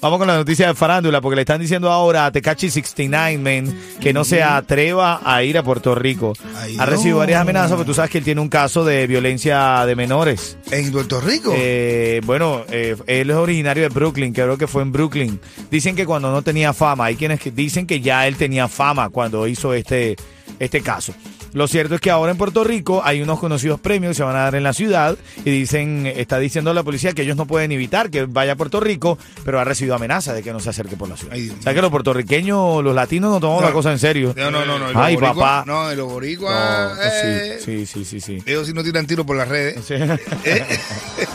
Vamos con la noticia de farándula, porque le están diciendo ahora a Tecachi 69, man, que no se atreva a ir a Puerto Rico. Ay, ha no. recibido varias amenazas, porque tú sabes que él tiene un caso de violencia de menores. En Puerto Rico. Eh, bueno, eh, él es originario de Brooklyn, creo que fue en Brooklyn. Dicen que cuando no tenía fama, hay quienes que dicen que ya él tenía fama cuando hizo este, este caso. Lo cierto es que ahora en Puerto Rico hay unos conocidos premios que se van a dar en la ciudad y dicen, está diciendo la policía que ellos no pueden evitar que vaya a Puerto Rico, pero ha recibido amenazas de que no se acerque por la ciudad. Ay, o sea que los puertorriqueños, los latinos no tomamos No. la cosa en serio. no, no, no, no. Ay, papá. No, los boricuas. No, eh, sí, sí, sí, sí, sí. Ellos sí no tiran tiro por las redes. Sí.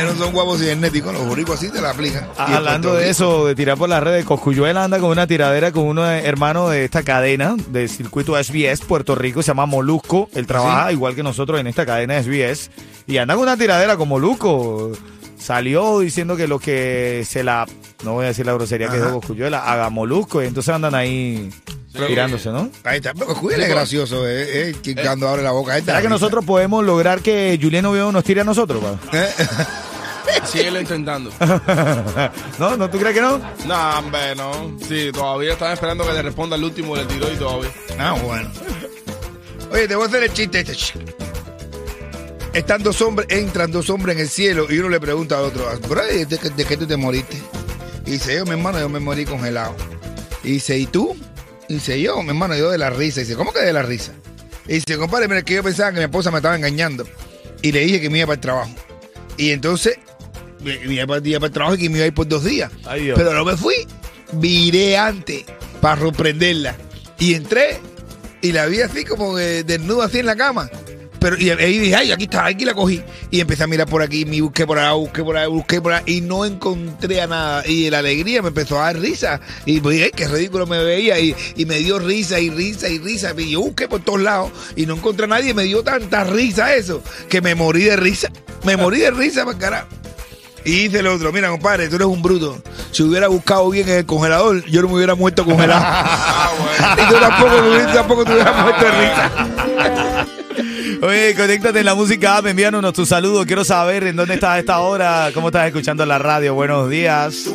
Ellos no son guapos cibernéticos. Los boricuas sí te la aplican. En Hablando de eso, de tirar por las redes, Coscuyuela anda con una tiradera con uno de- hermano de esta cadena de circuito SBS Puerto Rico, se llama Molusco. Él trabaja igual que nosotros en esta cadena SBS y anda con una tiradera con Molusco. Salió diciendo que lo que se la, no voy a decir la grosería que Ajá. dijo Coscuyuela, haga Molusco y entonces andan ahí tirándose, ¿no? Ahí está. Pero es gracioso, eh. eh, que cuando abre la boca. esta ¿Será que nosotros podemos lograr que Julián Oviedo nos tire a nosotros? pa? Síguelo intentando. ¿No? ¿No tú crees que no? No, hombre, no. Sí, todavía están esperando que le responda el último del tiro y todavía. Ah, bueno. Oye, te voy a hacer el chiste este. Están dos hombres, entran dos hombres en el cielo y uno le pregunta al otro, bro, ¿de, qué- de qué tú te moriste? Y dice, yo, mi hermano, yo me morí congelado. Y dice, ¿y tú? Y dice, yo, mi hermano, yo de la risa. Y dice, ¿cómo que de la risa? Y dice, compadre, mira, que yo pensaba que mi esposa me estaba engañando. Y le dije que me iba para el trabajo. Y entonces, iba para, iba para el trabajo y que me iba a ir por dos días. Ay, Dios. Pero no me fui. Viré antes para sorprenderla. Y entré y la vi así como que desnuda así en la cama. Pero y ahí dije, ay, aquí está, aquí la cogí. Y empecé a mirar por aquí, me busqué por allá, busqué por allá, busqué por allá y no encontré a nada. Y la alegría me empezó a dar risa. Y pues, ay, qué ridículo me veía. Y, y me dio risa y risa y risa. Y yo busqué por todos lados y no encontré a nadie. Y me dio tanta risa eso que me morí de risa. Me morí de risa, para carajo. Y dice el otro, mira, compadre, tú eres un bruto. Si hubiera buscado bien en el congelador, yo no me hubiera muerto congelado. y tú tampoco, me hubiera- tampoco te hubieras muerto de risa. Oye, conéctate en la música app, envíanos tu saludo. Quiero saber en dónde estás a esta hora, cómo estás escuchando la radio. Buenos días.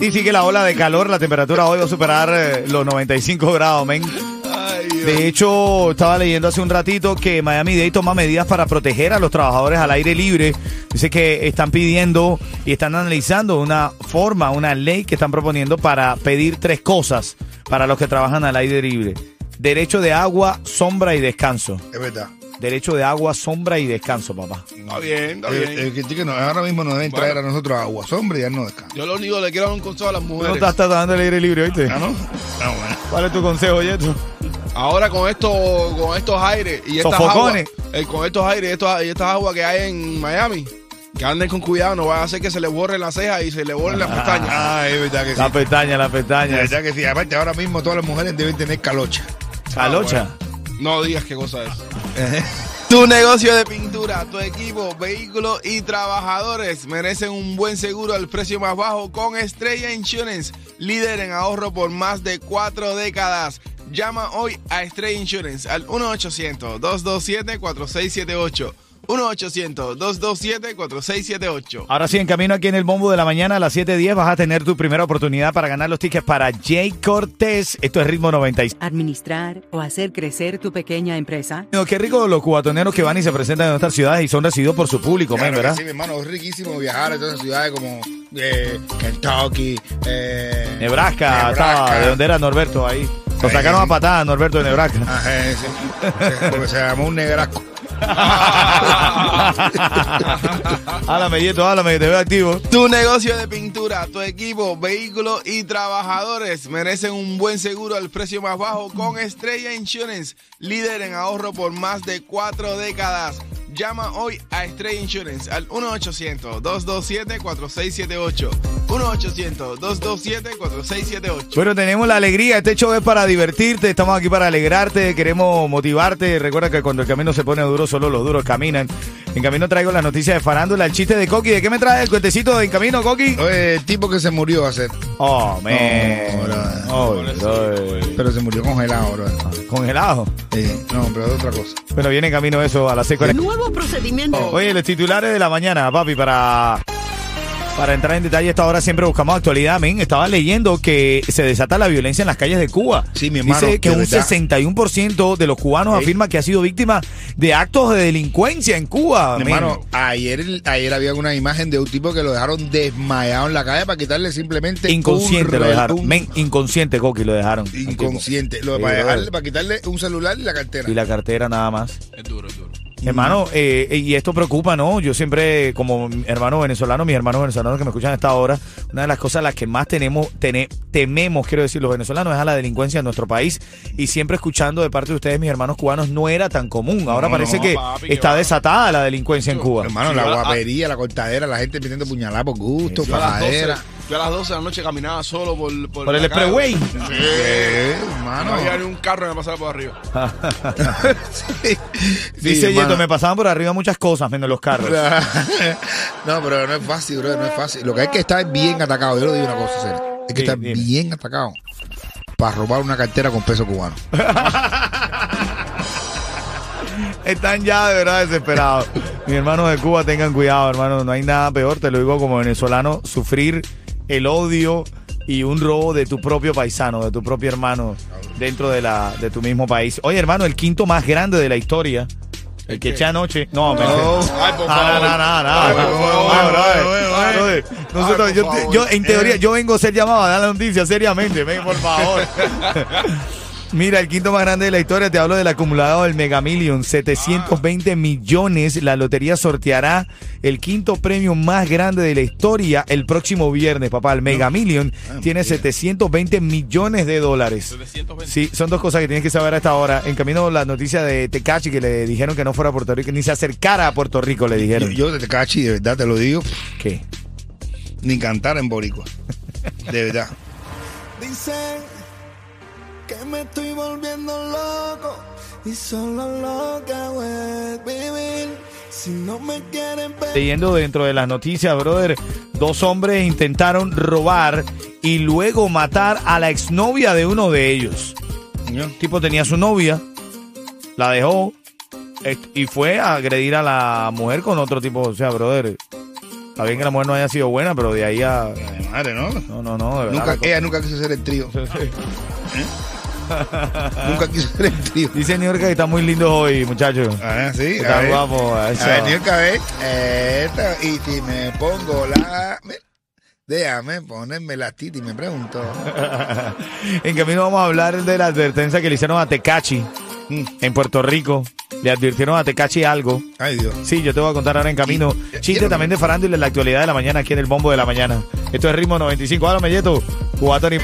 Y sigue la ola de calor, la temperatura hoy va a superar eh, los 95 grados, men. De hecho, estaba leyendo hace un ratito que Miami Dade toma medidas para proteger a los trabajadores al aire libre. Dice que están pidiendo y están analizando una forma, una ley que están proponiendo para pedir tres cosas para los que trabajan al aire libre. Derecho de agua, sombra y descanso. Es verdad. Derecho de agua, sombra y descanso, papá. Está bien, está El, bien. que no, ahora mismo nos deben traer a nosotros agua, sombra y ya no descansa. Yo lo único que le quiero dar un consejo a las Tú no mujeres. estás tratando el aire libre, ¿oíste? ¿Ah, no? Ah, bueno. ¿Cuál es tu consejo, Yeto? Ahora con estos, con estos aires y estas Sofocones. aguas, eh, con estos aires y, estos- y estas aguas que hay en Miami, que anden con cuidado, no va a hacer que se le borren las cejas y se le borren las pestañas. Ah, es verdad que sí. La pestaña, la Es pestaña. verdad que sí. Aparte, ahora mismo todas las mujeres deben tener calocha. Calocha. No digas qué cosa es. Tu negocio de pintura, tu equipo, vehículos y trabajadores merecen un buen seguro al precio más bajo con Estrella Insurance, líder en ahorro por más de cuatro décadas. Llama hoy a Estrella Insurance al 1-800-227-4678. 1-800-227-4678. Ahora sí, en camino aquí en el bombo de la mañana a las 7.10 vas a tener tu primera oportunidad para ganar los tickets para Jay Cortés. Esto es Ritmo 96. Administrar o hacer crecer tu pequeña empresa. Qué rico los cubatoneros que van y se presentan en nuestras ciudades y son recibidos por su público, Claro ¿verdad? sí, mi hermano, es riquísimo viajar a todas esas ciudades como eh, Kentucky, eh, Nebraska, Nebraska. estaba, de donde era Norberto ahí. Lo sacaron a patadas Norberto de Nebraska. Ajá, sí, sí, porque se llamó un negrasco. háblame, Yeto, háblame, que te veo activo. Tu negocio de pintura, tu equipo, vehículos y trabajadores merecen un buen seguro al precio más bajo con Estrella Insurance, líder en ahorro por más de cuatro décadas. Llama hoy a Estrella Insurance al 1-800-227-4678. 1-800-227-4678. Bueno, tenemos la alegría. Este show es para divertirte. Estamos aquí para alegrarte. Queremos motivarte. Recuerda que cuando el camino se pone duro, solo los duros caminan. En camino traigo las noticias de farándula, el chiste de Coqui. ¿De qué me trae el cuentecito de En Camino, Coqui? Oye, el tipo que se murió hacer. Oh, man. Oh. Pero se murió congelado, bro. Congelado. Sí, no, pero es otra cosa. Bueno, viene en camino eso a las 6 Nuevo procedimiento. Oye, los titulares de la mañana, papi, para, para entrar en detalle, esta hora siempre buscamos actualidad, men. Estaba leyendo que se desata la violencia en las calles de Cuba. Sí, mi hermano, Dice que un verdad. 61% de los cubanos Sí. afirma que ha sido víctima de actos de delincuencia en Cuba. Mi men. hermano, ayer, ayer había una imagen de un tipo que lo dejaron desmayado en la calle para quitarle simplemente inconsciente un lo dejaron. un- Men, inconsciente, Coqui, lo dejaron. inconsciente. Lo, Sí, para, dejarle, para quitarle un celular y la cartera. Y la cartera nada más. Es duro, es duro. Hermano, eh, y esto preocupa, ¿no? Yo siempre, como hermano venezolano, mis hermanos venezolanos que me escuchan a esta hora, una de las cosas a las que más tenemos, tene- tememos, quiero decir, los venezolanos es a la delincuencia en nuestro país. Y siempre escuchando de parte de ustedes, mis hermanos cubanos, no era tan común. Ahora No, parece no, que papi, está desatada la delincuencia en Cuba. Hermano, Sí, la yo a- guapería, la cortadera, la gente pidiendo puñalada por gusto, a, las 12, fajadera. yo a las 12 de la noche caminaba solo por, por, Por el expressway. Sí. Eh, No hermano. había ni un carro que me pasara por arriba. Sí, Dice hermano. Yeto, me pasaban por arriba muchas cosas, menos los carros. no, pero no es fácil, bro, no es fácil. Lo que hay que estar bien atacado. Yo le digo una cosa, serio. Hay que Sí, estar dime. bien atacado para robar una cartera con peso cubano. Están ya de verdad desesperados. Mis hermanos de Cuba, tengan cuidado, hermano. No hay nada peor, te lo digo como venezolano, sufrir el odio y un robo de tu propio paisano, de tu propio hermano dentro de, la, de tu mismo país. Oye, hermano, el quinto más grande de la historia. El que eché anoche. No, me Ay, por Ah, favor. no, no, no, no. No, ay, Brother, Nosotros, Ay, yo, en teoría, yo vengo a ser llamado a dar la noticia seriamente, ven, por favor. Mira, el quinto más grande de la historia, te hablo del acumulado del Mega Million, 720 millones. La lotería sorteará el quinto premio más grande de la historia el próximo viernes, papá. El Mega Million tiene 720 millones de dólares. 720. Sí, son dos cosas que tienes que saber a esta hora. En camino la noticia de Tecachi que le dijeron que no fuera a Puerto Rico, ni se acercara a Puerto Rico, le Yo, dijeron. yo de Tecachi, de verdad te lo digo, ¿Qué? ni cantar en boricua. De verdad. Dicen que me estoy volviendo loco y solo lo que hago es vivir. Si no me quieren ver. Leyendo dentro de las noticias, brother, dos hombres intentaron robar y luego matar a la exnovia de uno de ellos. El tipo tenía su novia, la dejó eh, y fue a agredir a la mujer con otro tipo. O sea, brother, está bien que la mujer no haya sido buena, pero de ahí a. Ay, madre, ¿no? No, no, no, de verdad. Nunca, ella nunca quiso ser el trío. nunca quiso ser el trío. Dice New York que está muy lindo hoy, muchachos. Ah, sí. Está a ver. guapo. A eso. ver, New York, a ver. Esta, y si me pongo la... me- Déjame ponerme la tita y me pregunto. en camino vamos a hablar de la advertencia que le hicieron a Tecachi Mm. en Puerto Rico. Le advirtieron a Tecachi algo. Ay, Dios. Sí, yo te voy a contar ahora en camino. Y- Chiste quiero- también de farándula en la actualidad de la mañana aquí en el bombo de la mañana. Esto es ritmo 95. Ahora Melleto. Cubatón y...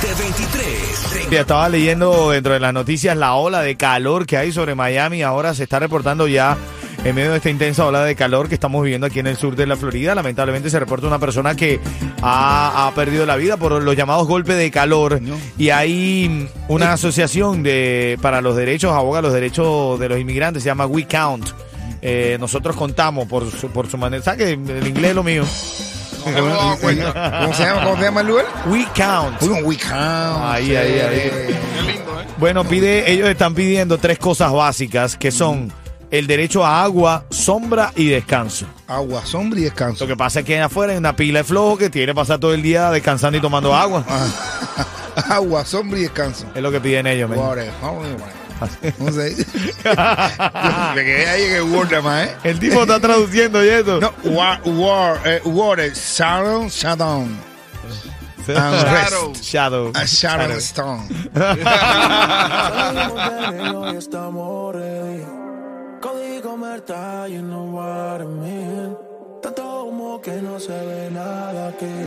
Guaya, Guaya 2023. Ya estaba leyendo dentro de las noticias la ola de calor que hay sobre Miami. Ahora se está reportando ya en medio de esta intensa ola de calor que estamos viviendo aquí en el sur de la Florida. Lamentablemente se reporta una persona que ha, ha perdido la vida por los llamados golpes de calor. No. Y hay una asociación de para los derechos, aboga los derechos de los inmigrantes, se llama We Count. Eh, nosotros contamos por su, por su manera. ¿Sabes que el inglés es lo mío? No. ¿Cómo se llama? ¿Cómo se llama el lugar? We Count. Uy, un weekend. Ahí, ahí, ahí. Qué lindo, ¿eh? Bueno, pide, ellos están pidiendo tres cosas básicas que son el derecho a agua, sombra y descanso. Agua, sombra y descanso. Lo que pasa es que afuera hay una pila de flojo que tiene que pasar todo el día descansando y tomando agua. Ah, agua, sombra y descanso. Es lo que piden ellos, water. ¿Cómo se dice? Me quedé ahí en el Word nada más, ¿eh? El tipo está traduciendo y eso. No, war, war, eh, water, shadow, shadow. And Shadow. rest. Shadow. A shadow stone. Código Merta, you know what I mean. Tanto humo que no se ve nada aquí.